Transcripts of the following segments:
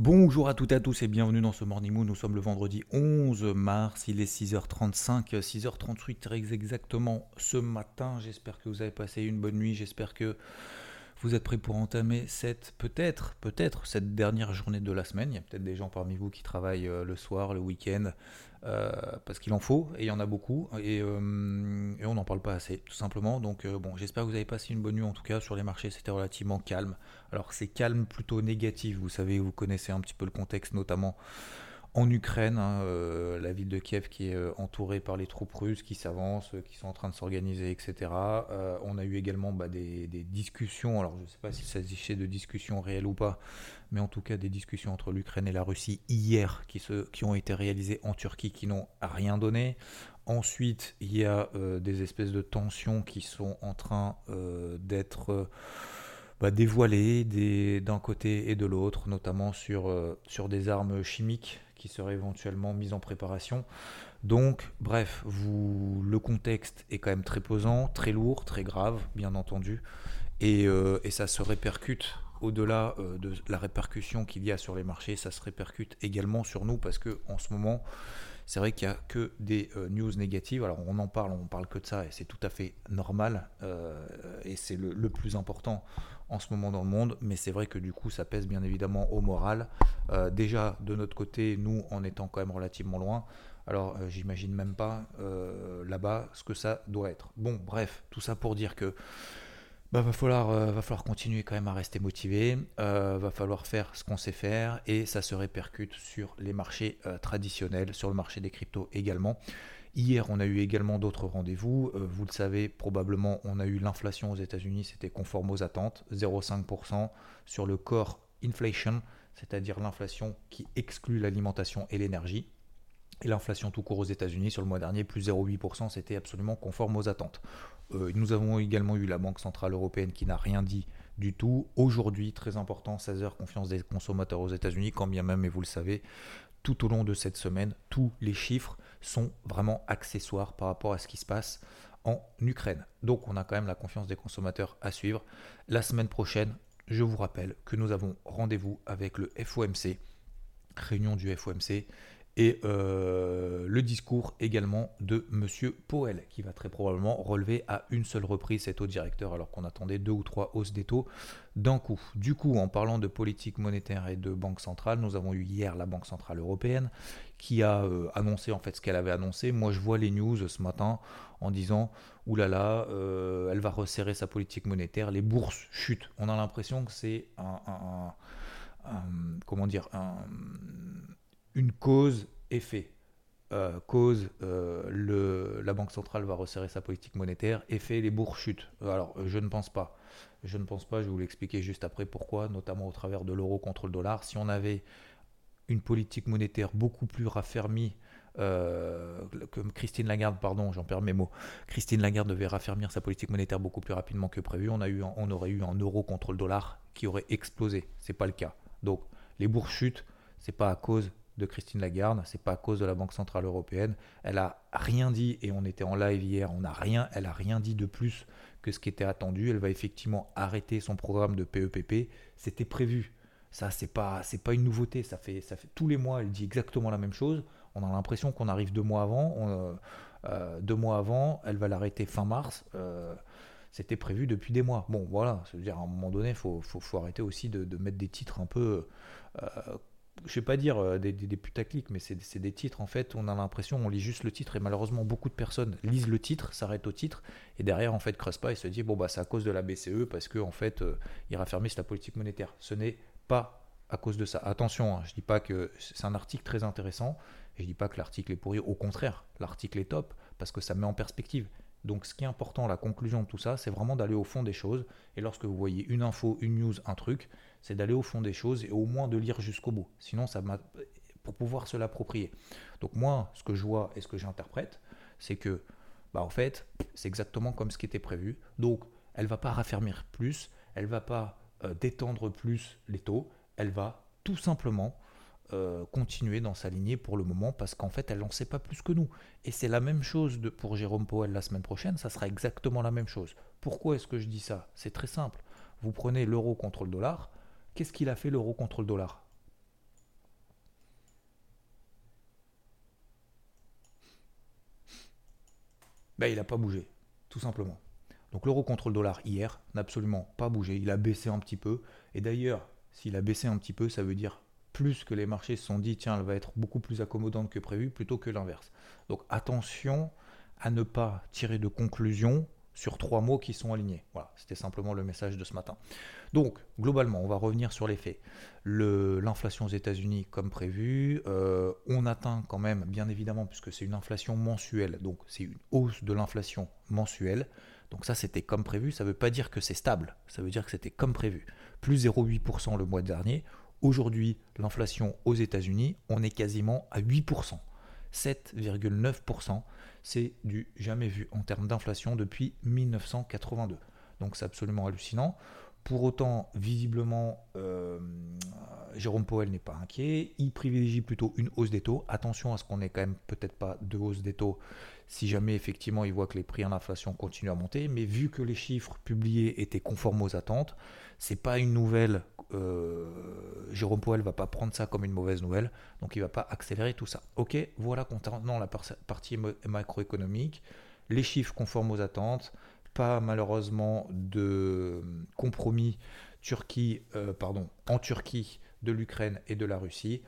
Bonjour à toutes et à tous et bienvenue dans ce Morning Moon. Nous sommes le vendredi 11 mars, il est 6h35, 6h38 très exactement ce matin. J'espère que vous avez passé une bonne nuit, j'espère que vous êtes prêts pour entamer cette, peut-être, peut-être, cette dernière journée de la semaine? Il y a peut-être des gens parmi vous qui travaillent euh, le soir, le week-end, euh, parce qu'il en faut, et il y en a beaucoup, et, euh, on n'en parle pas assez, tout simplement. Donc, bon, j'espère que vous avez passé une bonne nuit, en tout cas, sur les marchés, c'était relativement calme. Alors, c'est calme plutôt négatif, vous savez, vous connaissez un petit peu le contexte, notamment en Ukraine, hein, euh, la ville de Kiev qui est euh, entourée par les troupes russes qui s'avancent, qui sont en train de s'organiser, etc. Euh, on a eu également bah, des, discussions, alors je ne sais pas s'il s'agissait de discussions réelles ou pas, mais en tout cas des discussions entre l'Ukraine et la Russie hier qui, qui ont été réalisées en Turquie qui n'ont rien donné. Ensuite, il y a des espèces de tensions qui sont en train d'être... Bah, dévoilées d'un côté et de l'autre, notamment sur, sur des armes chimiques qui seraient éventuellement mises en préparation. Donc, bref, vous, le contexte est quand même très pesant, très lourd, très grave, bien entendu, et, euh, ça se répercute au-delà euh, de la répercussion qu'il y a sur les marchés, ça se répercute également sur nous parce que en ce moment, c'est vrai qu'il n'y a que des euh, news négatives. Alors on en parle, on parle que de ça et c'est tout à fait normal et c'est le, plus important en ce moment dans le monde, mais c'est vrai que du coup ça pèse bien évidemment au moral. Euh, déjà de notre côté, nous en étant quand même relativement loin, alors euh, j'imagine même pas euh, là-bas ce que ça doit être. Bon bref, tout ça pour dire que bah, va, falloir, va falloir continuer quand même à rester motivé, va falloir faire ce qu'on sait faire et ça se répercute sur les marchés traditionnels, sur le marché des cryptos également. Hier, on a eu également d'autres rendez-vous. Euh, vous le savez, probablement, on a eu l'inflation aux États-Unis, c'était conforme aux attentes, 0,5% sur le core inflation, c'est-à-dire l'inflation qui exclut l'alimentation et l'énergie. Et l'inflation tout court aux États-Unis sur le mois dernier, plus 0,8%, c'était absolument conforme aux attentes. Euh, nous avons également eu la Banque Centrale Européenne qui n'a rien dit du tout. Aujourd'hui, très important, 16 heures, confiance des consommateurs aux États-Unis, quand bien même, et vous le savez, tout au long de cette semaine, tous les chiffres sont vraiment accessoires par rapport à ce qui se passe en Ukraine. Donc on a quand même la confiance des consommateurs à suivre. La semaine prochaine, je vous rappelle que nous avons rendez-vous avec le FOMC, réunion du FOMC, et euh, le discours également de Monsieur Powell, qui va très probablement relever à une seule reprise cet taux directeur, alors qu'on attendait deux ou trois hausses des taux d'un coup. Du coup, en parlant de politique monétaire et de banque centrale, nous avons eu hier la Banque centrale européenne qui a euh, annoncé en fait ce qu'elle avait annoncé. Moi, je vois les news ce matin en disant oulala, euh, elle va resserrer sa politique monétaire, les bourses chutent. On a l'impression que c'est un, comment dire un une cause-effet. Euh, cause, euh, le, la Banque centrale va resserrer sa politique monétaire, effet, les bourses chutent. Alors, je ne pense pas. Je ne pense pas, je vais vous l'expliquer juste après pourquoi, notamment au travers de l'euro contre le dollar. Si on avait une politique monétaire beaucoup plus raffermie, euh, comme Christine Lagarde, pardon, j'en perds mes mots, Christine Lagarde devait raffermir sa politique monétaire beaucoup plus rapidement que prévu, on, a eu, on aurait eu un euro contre le dollar qui aurait explosé. C'est pas le cas. Donc, les bourses chutent, c'est pas à cause de Christine Lagarde, c'est pas à cause de la Banque Centrale Européenne. Elle a rien dit, et on était en live hier, on a rien, elle a rien dit de plus que ce qui était attendu. Elle va effectivement arrêter son programme de PEPP. C'était prévu. Ça, c'est pas, c'est pas une nouveauté. Ça fait, tous les mois, elle dit exactement la même chose. On a l'impression qu'on arrive deux mois avant. Euh, euh, deux mois avant, elle va l'arrêter fin mars. Euh, c'était prévu depuis des mois. Bon, voilà, cest dire à un moment donné, il faut, faut, arrêter aussi de, mettre des titres un peu je vais pas dire euh, des, putaclics, mais c'est des titres en fait. On a l'impression, on lit juste le titre et malheureusement beaucoup de personnes lisent le titre, s'arrêtent au titre et derrière en fait creusent pas et se disent bon bah c'est à cause de la BCE parce que en fait euh, ils raffermissent la politique monétaire. Ce n'est pas à cause de ça. Attention, hein, je dis pas que c'est un article très intéressant et je dis pas que l'article est pourri. Au contraire, l'article est top parce que ça met en perspective. Donc ce qui est important, la conclusion de tout ça, c'est vraiment d'aller au fond des choses. Et lorsque vous voyez une info, une news, un truc, c'est d'aller au fond des choses et au moins de lire jusqu'au bout. Sinon, ça pour pouvoir se l'approprier. Donc moi, ce que je vois et ce que j'interprète, c'est que, bah en fait, c'est exactement comme ce qui était prévu. Donc, elle va pas raffermir plus, elle va pas euh, détendre plus les taux, elle va tout simplement euh, continuer dans sa lignée pour le moment parce qu'en fait elle n'en sait pas plus que nous. Et c'est la même chose pour Jérôme Powell la semaine prochaine, ça sera exactement la même chose. Pourquoi est-ce que je dis ça? C'est très simple. Vous prenez l'euro contre le dollar. Qu'est-ce qu'il a fait l'euro contre le dollar? Ben, Il n'a pas bougé, tout simplement. Donc l'euro contre le dollar hier n'a absolument pas bougé. Il a baissé un petit peu. Et d'ailleurs, s'il a baissé un petit peu, ça veut dire plus que les marchés se sont dit, tiens, elle va être beaucoup plus accommodante que prévu, plutôt que l'inverse. Donc attention à ne pas tirer de conclusion sur trois mots qui sont alignés. Voilà, c'était simplement le message de ce matin. Donc, globalement, on va revenir sur les faits. L'inflation aux États-Unis, comme prévu, euh, on atteint quand même, bien évidemment, puisque c'est une inflation mensuelle, donc c'est une hausse de l'inflation mensuelle. Donc ça, c'était comme prévu. Ça ne veut pas dire que c'est stable, ça veut dire que c'était comme prévu. Plus 0,8% le mois dernier, Aujourd'hui, l'inflation aux États-Unis, on est quasiment à 8%. 7,9%, c'est du jamais vu en termes d'inflation depuis 1982. Donc c'est absolument hallucinant. Pour autant, visiblement, euh, Jérôme Powell n'est pas inquiet. Il privilégie plutôt une hausse des taux. Attention à ce qu'on n'ait quand même peut-être pas de hausse des taux si jamais effectivement il voit que les prix en inflation continuent à monter. Mais vu que les chiffres publiés étaient conformes aux attentes, c'est pas une nouvelle. Euh, Jérôme Powell va pas prendre ça comme une mauvaise nouvelle, donc il va pas accélérer tout ça. Ok, voilà concernant la partie macroéconomique, les chiffres conformes aux attentes, pas malheureusement de compromis Turquie, euh, en Turquie de l'Ukraine et de la Russie.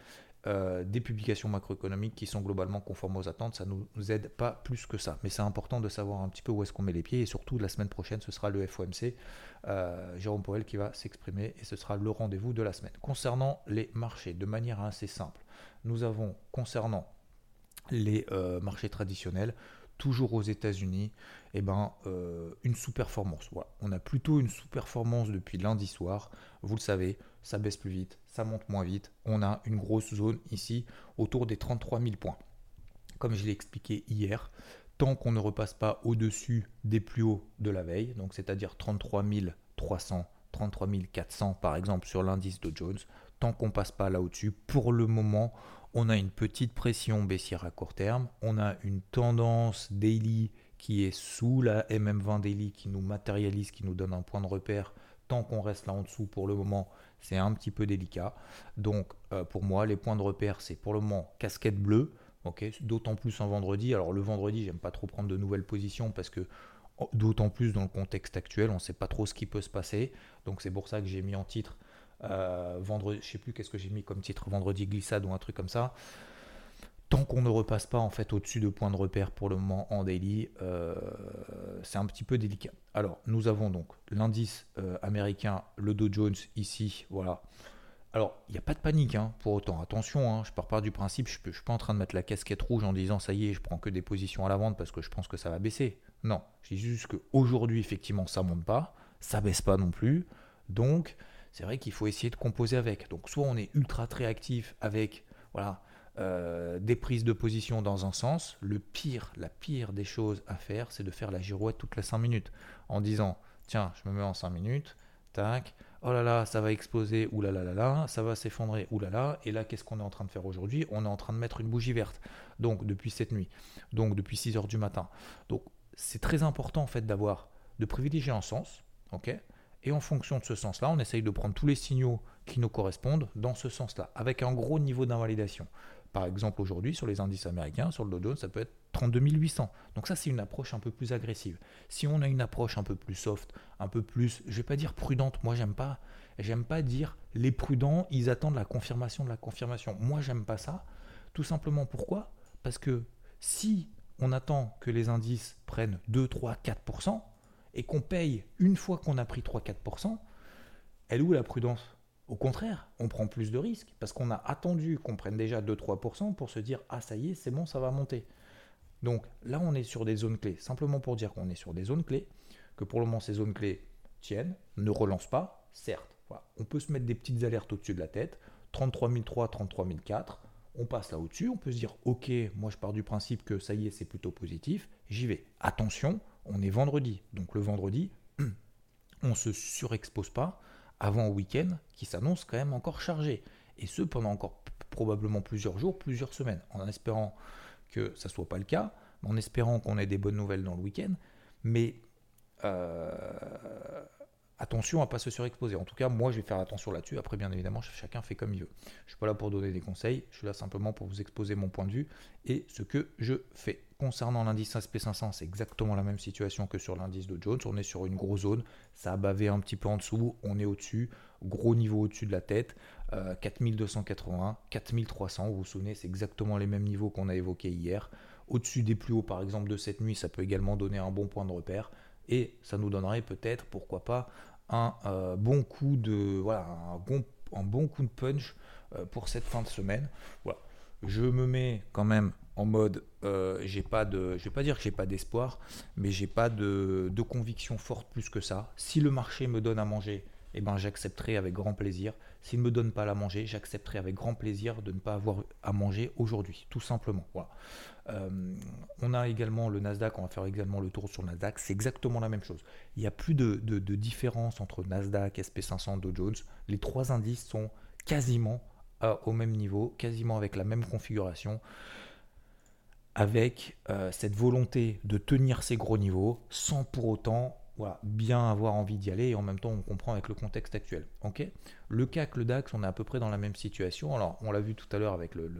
Euh, des publications macroéconomiques qui sont globalement conformes aux attentes, ça ne nous aide pas plus que ça. Mais c'est important de savoir un petit peu où est-ce qu'on met les pieds et surtout la semaine prochaine, ce sera le FOMC, euh, Jérôme Powell qui va s'exprimer et ce sera le rendez-vous de la semaine. Concernant les marchés, de manière assez simple, nous avons concernant les euh, marchés traditionnels, toujours aux États-Unis, eh ben, une sous-performance. On a plutôt une sous-performance depuis lundi soir. Vous le savez, ça baisse plus vite, ça monte moins vite. On a une grosse zone ici autour des 33 000 points. Comme je l'ai expliqué hier, tant qu'on ne repasse pas au-dessus des plus hauts de la veille, donc c'est-à-dire 33 300, 33 400 par exemple sur l'indice de Jones, tant qu'on passe pas là au-dessus, pour le moment, on a une petite pression baissière à court terme, on a une tendance daily qui est sous la MM20 daily qui nous matérialise, qui nous donne un point de repère. Tant qu'on reste là en dessous pour le moment, c'est un petit peu délicat. Donc euh, pour moi, les points de repère, c'est pour le moment casquette bleue. D'autant plus en vendredi. Alors le vendredi, j'aime pas trop prendre de nouvelles positions parce que oh, d'autant plus dans le contexte actuel, on ne sait pas trop ce qui peut se passer. Donc c'est pour ça que j'ai mis en titre euh, vendredi, je sais plus qu'est-ce que j'ai mis comme titre, vendredi glissade ou un truc comme ça. Tant qu'on ne repasse pas en fait au-dessus de points de repère pour le moment en daily, euh, c'est un petit peu délicat. Alors nous avons donc l'indice euh, américain, le Dow Jones ici, voilà. Alors, il n'y a pas de panique hein, pour autant. Attention, hein, je pars pas du principe, je ne suis pas en train de mettre la casquette rouge en disant ça y est, je prends que des positions à la vente parce que je pense que ça va baisser. Non, je dis juste qu'aujourd'hui, effectivement, ça monte pas, ça baisse pas non plus. Donc, c'est vrai qu'il faut essayer de composer avec. Donc soit on est ultra très actif avec voilà, euh, des prises de position dans un sens. Le pire, la pire des choses à faire, c'est de faire la girouette toutes les 5 minutes en disant tiens, je me mets en 5 minutes, tac, oh là là, ça va exploser, ou là là là là, ça va s'effondrer, ou là là. Et là, qu'est-ce qu'on est en train de faire aujourd'hui? On est en train de mettre une bougie verte. Donc depuis cette nuit, donc depuis 6 heures du matin. Donc c'est très important en fait d'avoir, de privilégier un sens, ok? Et en fonction de ce sens-là, on essaye de prendre tous les signaux qui nous correspondent dans ce sens-là, avec un gros niveau d'invalidation. Par exemple, aujourd'hui, sur les indices américains, sur le Dow ça peut être 32 800. Donc ça, c'est une approche un peu plus agressive. Si on a une approche un peu plus soft, un peu plus, je vais pas dire prudente, moi j'aime pas, j'aime pas dire les prudents, ils attendent la confirmation de la confirmation. Moi, j'aime pas ça. Tout simplement pourquoi? Parce que si on attend que les indices prennent 2, 3, 4%, et qu'on paye une fois qu'on a pris 3-4%, elle où la prudence? Au contraire, on prend plus de risques parce qu'on a attendu qu'on prenne déjà 2-3% pour se dire ah ça y est, c'est bon, ça va monter. Donc là, on est sur des zones clés. Simplement pour dire qu'on est sur des zones clés, que pour le moment, ces zones clés tiennent, ne relancent pas, certes. On peut se mettre des petites alertes au-dessus de la tête. 33 003, 33 004. On passe là au-dessus. On peut se dire, ok, moi je pars du principe que ça y est, c'est plutôt positif. J'y vais. Attention, on est vendredi. Donc le vendredi, on ne se surexpose pas avant un week-end qui s'annonce quand même encore chargé. Et ce, pendant encore probablement plusieurs jours, plusieurs semaines, en espérant que ça ne soit pas le cas, en espérant qu'on ait des bonnes nouvelles dans le week-end. Mais euh, attention à pas se surexposer. En tout cas, moi, je vais faire attention là-dessus. Après, bien évidemment, chacun fait comme il veut. Je suis pas là pour donner des conseils. Je suis là simplement pour vous exposer mon point de vue et ce que je fais. Concernant l'indice SP500, c'est exactement la même situation que sur l'indice de Jones. On est sur une grosse zone. Ça a bavé un petit peu en dessous. On est au-dessus. Gros niveau au-dessus de la tête. 4281, 4300. Vous vous souvenez, c'est exactement les mêmes niveaux qu'on a évoqués hier. Au-dessus des plus hauts, par exemple, de cette nuit, ça peut également donner un bon point de repère et ça nous donnerait peut-être, pourquoi pas, un euh, bon coup de voilà un bon, coup de punch euh, pour cette fin de semaine. Je me mets quand même en mode euh, j'ai pas de je vais pas dire que j'ai pas d'espoir, mais j'ai pas de, de, conviction forte plus que ça. Si le marché me donne à manger, eh ben j'accepterai avec grand plaisir. S'il me donne pas à manger, j'accepterai avec grand plaisir de ne pas avoir à manger aujourd'hui, tout simplement. Voilà. Euh, on a également le Nasdaq, on va faire également le tour sur Nasdaq, c'est exactement la même chose. Il n'y a plus de, différence entre Nasdaq, SP500, Dow Jones. Les trois indices sont quasiment euh, au même niveau, quasiment avec la même configuration, avec euh, cette volonté de tenir ces gros niveaux sans pour autant bien avoir envie d'y aller et en même temps on comprend avec le contexte actuel. ok? Le CAC, le DAX, on est à peu près dans la même situation. Alors on l'a vu tout à l'heure avec le,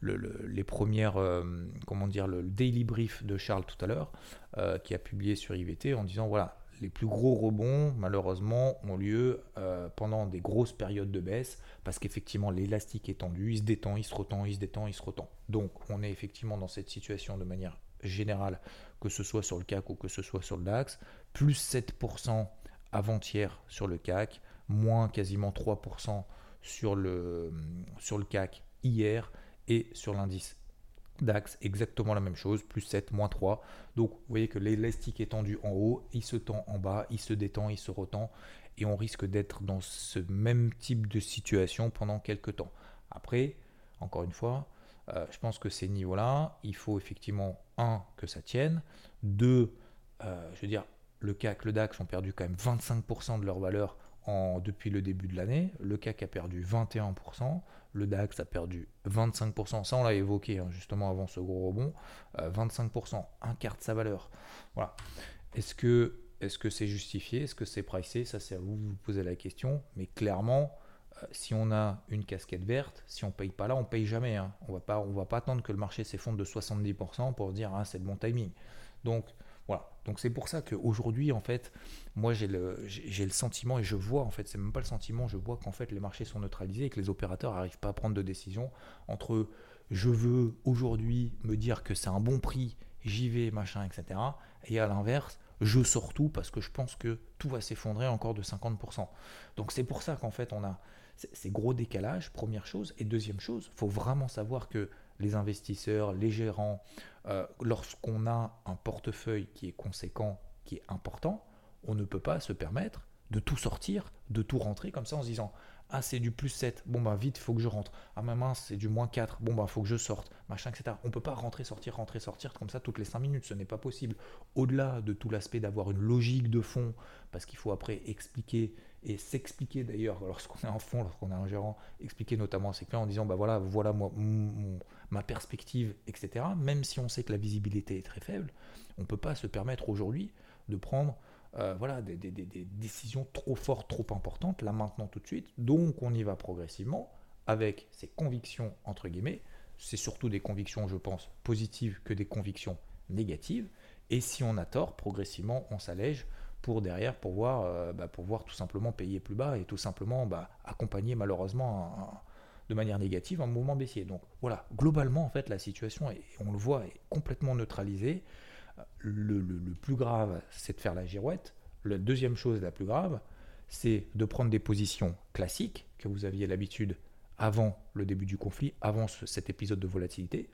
les premières, euh, comment dire, le daily brief de Charles tout à l'heure, euh, qui a publié sur IVT en disant voilà, les plus gros rebonds, malheureusement, ont lieu euh, pendant des grosses périodes de baisse, parce qu'effectivement, l'élastique est tendu, il se détend, il se retend, il se détend, il se retend. Donc, on est effectivement dans cette situation de manière générale, que ce soit sur le CAC ou que ce soit sur le DAX, plus 7% avant-hier sur le CAC, moins quasiment 3% sur le, sur le CAC hier, et sur l'indice DAX, exactement la même chose, plus 7, moins 3. Donc vous voyez que l'élastique est tendu en haut, il se tend en bas, il se détend, il se retend, et on risque d'être dans ce même type de situation pendant quelques temps. Après, encore une fois, euh, je pense que ces niveaux-là, il faut effectivement, un, que ça tienne, deux, euh, je veux dire, le CAC, le DAX ont perdu quand même 25% de leur valeur depuis le début de l'année, le CAC a perdu 21%, le DAX a perdu 25%, ça on l'a évoqué hein, justement avant ce gros rebond, 25%, euh, un quart de sa valeur. Voilà. Est-ce que est-ce que c'est justifié? Est-ce que c'est pricé? Ça c'est à vous de vous poser la question. Mais clairement, euh, si on a une casquette verte, si on paye pas là, on paye jamais. Hein. On on va pas attendre que le marché s'effondre de 70% pour dire ah, c'est le bon timing. Donc voilà. Donc c'est pour ça qu'aujourd'hui, en fait, moi j'ai le, j'ai le sentiment et je vois, en fait, c'est même pas le sentiment, je vois qu'en fait les marchés sont neutralisés et que les opérateurs n'arrivent pas à prendre de décision entre je veux aujourd'hui me dire que c'est un bon prix, j'y vais, machin, etc. Et à l'inverse, je sors tout parce que je pense que tout va s'effondrer encore de 50%. Donc c'est pour ça qu'en fait on a ces gros décalages, première chose. Et deuxième chose, faut vraiment savoir que les investisseurs, les gérants, euh, lorsqu'on a un portefeuille qui est conséquent, qui est important, on ne peut pas se permettre de tout sortir, de tout rentrer comme ça en se disant ah c'est du plus 7, bon bah vite, faut que je rentre. Ah ma main c'est du moins 4, bon bah faut que je sorte, machin, etc. On peut pas rentrer, sortir, rentrer, sortir comme ça toutes les 5 minutes, ce n'est pas possible. Au-delà de tout l'aspect d'avoir une logique de fond, parce qu'il faut après expliquer et s'expliquer d'ailleurs lorsqu'on est en fond, lorsqu'on est un gérant, expliquer notamment à ses clients en disant bah voilà, voilà moi, ma perspective, etc. Même si on sait que la visibilité est très faible, on ne peut pas se permettre aujourd'hui de prendre euh, voilà, des, décisions trop fortes, trop importantes, là maintenant tout de suite. Donc on y va progressivement avec ses convictions, entre guillemets. C'est surtout des convictions, je pense, positives que des convictions négatives. Et si on a tort, progressivement, on s'allège pour derrière pouvoir, euh, bah, pouvoir tout simplement payer plus bas et tout simplement bah, accompagner malheureusement de manière négative un mouvement baissier. Donc voilà, globalement en fait la situation, est, on le voit, est complètement neutralisée. Le, plus grave, c'est de faire la girouette. La deuxième chose la plus grave, c'est de prendre des positions classiques que vous aviez l'habitude avant le début du conflit, avant cet épisode de volatilité.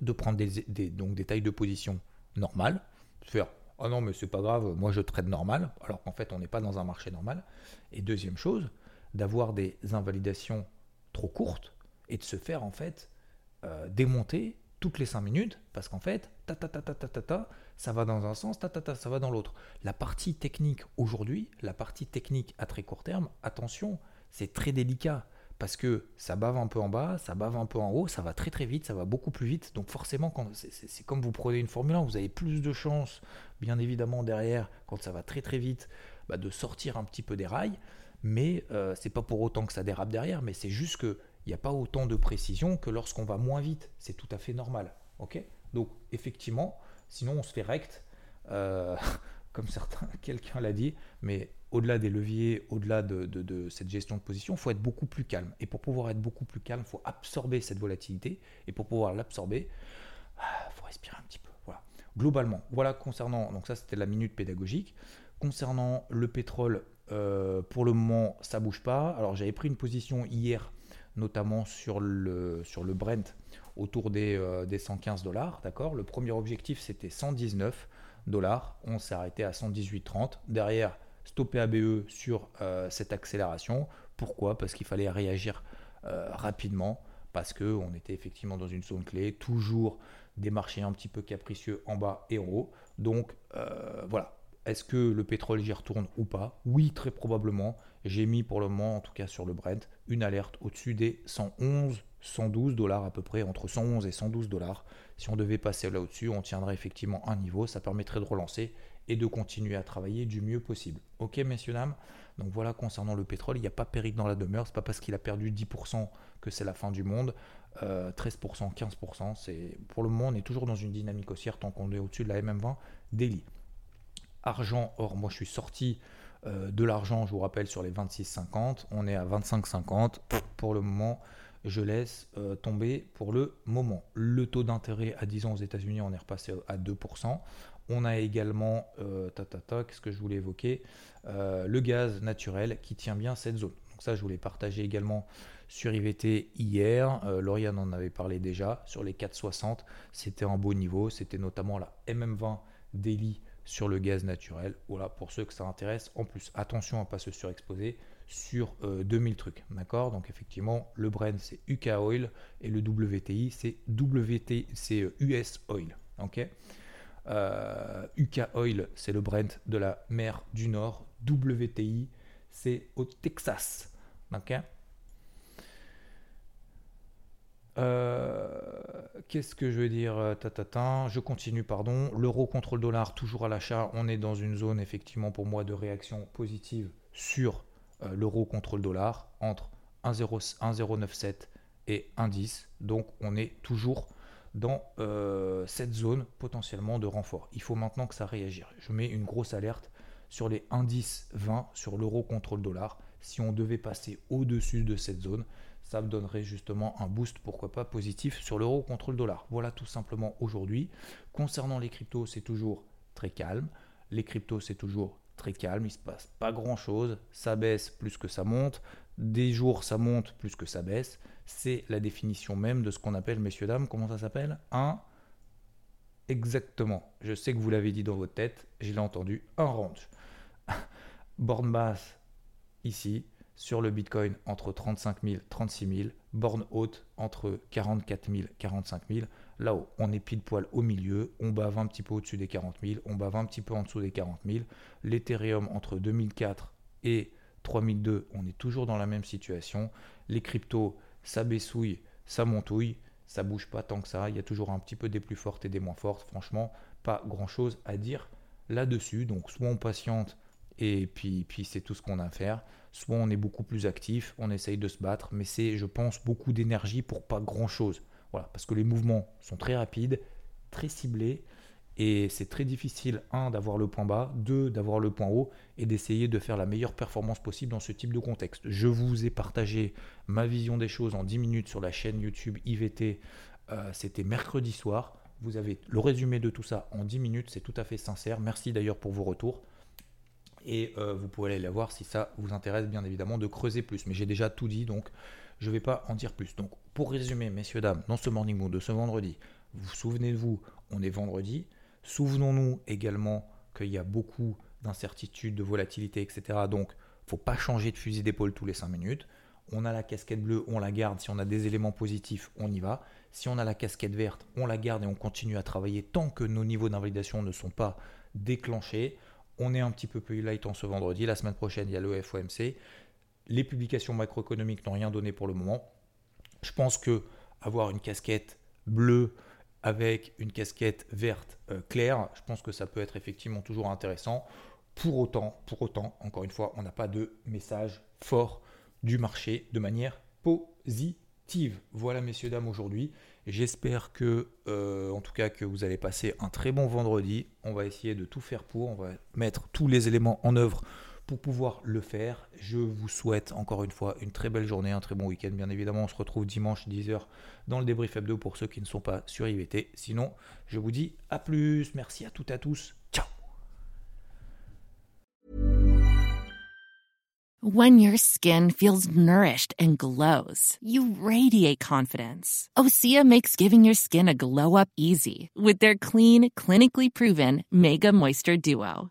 de prendre des, donc des tailles de position normales, faire oh non mais c'est pas grave, moi je trade normal, alors qu'en fait on n'est pas dans un marché normal. Et deuxième chose, d'avoir des invalidations trop courtes et de se faire en fait euh, démonter toutes les 5 minutes parce qu'en fait, ta ta ta ta ta ta ta, ça va dans un sens, ta ta ta, ça va dans l'autre. La partie technique aujourd'hui, la partie technique à très court terme, attention, c'est très délicat parce que ça bave un peu en bas, ça bave un peu en haut, ça va très très vite, ça va beaucoup plus vite. Donc forcément, c'est comme vous prenez une Formule 1, vous avez plus de chances, bien évidemment derrière, quand ça va très très vite, bah, de sortir un petit peu des rails. Mais euh, c'est pas pour autant que ça dérape derrière, mais c'est juste que il n'y a pas autant de précision que lorsqu'on va moins vite. C'est tout à fait normal. ok? Donc effectivement, sinon on se fait rect, euh, comme certains, quelqu'un l'a dit, mais au-delà des leviers, au-delà de, cette gestion de position, il faut être beaucoup plus calme. Et pour pouvoir être beaucoup plus calme, il faut absorber cette volatilité. Et pour pouvoir l'absorber, il ah, faut respirer un petit peu. Voilà. Globalement, voilà concernant, donc ça c'était la minute pédagogique. Concernant le pétrole, euh, pour le moment, ça bouge pas. Alors j'avais pris une position hier, notamment sur le, sur le Brent, autour des, euh, des 115 dollars. D'accord? Le premier objectif c'était 119 dollars. On s'est arrêté à 118,30. Derrière, stopper ABE sur euh, cette accélération. Pourquoi? Parce qu'il fallait réagir euh, rapidement, parce qu'on était effectivement dans une zone clé, toujours des marchés un petit peu capricieux en bas et en haut. Donc euh, voilà. Est-ce que le pétrole y retourne ou pas? Oui, très probablement. J'ai mis pour le moment, en tout cas sur le Brent, une alerte au-dessus des 111, 112 dollars à peu près, entre 111 et 112 dollars. Si on devait passer là au-dessus, on tiendrait effectivement un niveau. Ça permettrait de relancer et de continuer à travailler du mieux possible. Ok, messieurs, dames? Donc voilà, concernant le pétrole, il n'y a pas péril dans la demeure. C'est pas parce qu'il a perdu 10% que c'est la fin du monde. 13%, euh, 15%, c'est pour le moment, on est toujours dans une dynamique haussière tant qu'on est au-dessus de la MM20 daily. Argent, or, moi je suis sorti euh, de l'argent, je vous rappelle, sur les 26,50. On est à 25,50. Pour le moment, je laisse euh, tomber pour le moment. Le taux d'intérêt à 10 ans aux États-Unis, on est repassé à 2%. On a également, euh, qu'est-ce que je voulais évoquer euh, Le gaz naturel qui tient bien cette zone. Donc ça, je voulais partager également sur IVT hier. Euh, Lauriane en avait parlé déjà. Sur les 4,60, c'était en beau niveau. C'était notamment la MM20 Daily sur le gaz naturel. Voilà, pour ceux que ça intéresse. En plus, attention à ne pas se surexposer sur 2000 trucs. D'accord? Donc effectivement, le Brent, c'est UK Oil et le WTI, c'est WT, c'est US Oil. UK euh, Oil, c'est le Brent de la mer du Nord. WTI, c'est au Texas. Euh, Qu'est-ce que je veux dire euh, Tatata, Je continue, pardon. L'euro contre le dollar, toujours à l'achat. On est dans une zone, effectivement, pour moi, de réaction positive sur l'euro contre le dollar, entre 1,097 et 1,10. Donc, on est toujours dans euh, cette zone potentiellement de renfort. Il faut maintenant que ça réagisse. Je mets une grosse alerte sur les indices 20 sur l'euro contre le dollar. Si on devait passer au-dessus de cette zone, ça me donnerait justement un boost, pourquoi pas positif, sur l'euro contre le dollar. Voilà tout simplement aujourd'hui. Concernant les cryptos, c'est toujours très calme. Les cryptos, c'est toujours très calme. Il se passe pas grand-chose. Ça baisse plus que ça monte. Des jours, ça monte plus que ça baisse c'est la définition même de ce qu'on appelle, messieurs, dames, comment ça s'appelle? Un. Exactement. Je sais que vous l'avez dit dans votre tête, je l'ai entendu, un range. borne basse ici, sur le Bitcoin entre 35 000 36 000, borne haute entre 44 000 45 000. Là-haut, on est pile poil au milieu, on bave un petit peu au-dessus des 40 000, on bave un petit peu en dessous des 40 000. L'Ethereum entre 2004 et 3002, on est toujours dans la même situation. Les cryptos, ça baissouille, ça montouille, ça bouge pas tant que ça. Il y a toujours un petit peu des plus fortes et des moins fortes. Franchement, pas grand chose à dire là-dessus. Donc, soit on patiente et puis, puis c'est tout ce qu'on a à faire, soit on est beaucoup plus actif, on essaye de se battre, mais c'est, je pense, beaucoup d'énergie pour pas grand chose. Voilà, parce que les mouvements sont très rapides, très ciblés. Et c'est très difficile, un, d'avoir le point bas, deux, d'avoir le point haut, et d'essayer de faire la meilleure performance possible dans ce type de contexte. Je vous ai partagé ma vision des choses en 10 minutes sur la chaîne YouTube IVT. Euh, c'était mercredi soir. Vous avez le résumé de tout ça en 10 minutes, c'est tout à fait sincère. Merci d'ailleurs pour vos retours. Et euh, vous pouvez aller la voir si ça vous intéresse, bien évidemment, de creuser plus. Mais j'ai déjà tout dit, donc je ne vais pas en dire plus. Donc, pour résumer, messieurs, dames, dans ce morning mood de ce vendredi, Vous souvenez-vous, on est vendredi. Souvenons-nous également qu'il y a beaucoup d'incertitudes, de volatilité, etc. Donc, faut pas changer de fusil d'épaule tous les 5 minutes. On a la casquette bleue, on la garde. Si on a des éléments positifs, on y va. Si on a la casquette verte, on la garde et on continue à travailler tant que nos niveaux d'invalidation ne sont pas déclenchés. On est un petit peu plus light en ce vendredi. La semaine prochaine, il y a le FOMC. Les publications macroéconomiques n'ont rien donné pour le moment. Je pense que avoir une casquette bleue avec une casquette verte euh, claire, je pense que ça peut être effectivement toujours intéressant. Pour autant, pour autant, encore une fois, on n'a pas de message fort du marché de manière positive. Voilà, messieurs, dames, aujourd'hui. J'espère que, euh, en tout cas, que vous allez passer un très bon vendredi. On va essayer de tout faire pour. On va mettre tous les éléments en œuvre pour pouvoir le faire. Je vous souhaite encore une fois une très belle journée, un très bon week-end. Bien évidemment, on se retrouve dimanche 10h dans le débrief hebdo pour ceux qui ne sont pas sur IVT. Sinon, je vous dis à plus. Merci à toutes et à tous. Ciao When your skin feels nourished and glows, you radiate confidence. Osea makes giving your skin a glow up easy with their clean, clinically proven Mega Moisture Duo.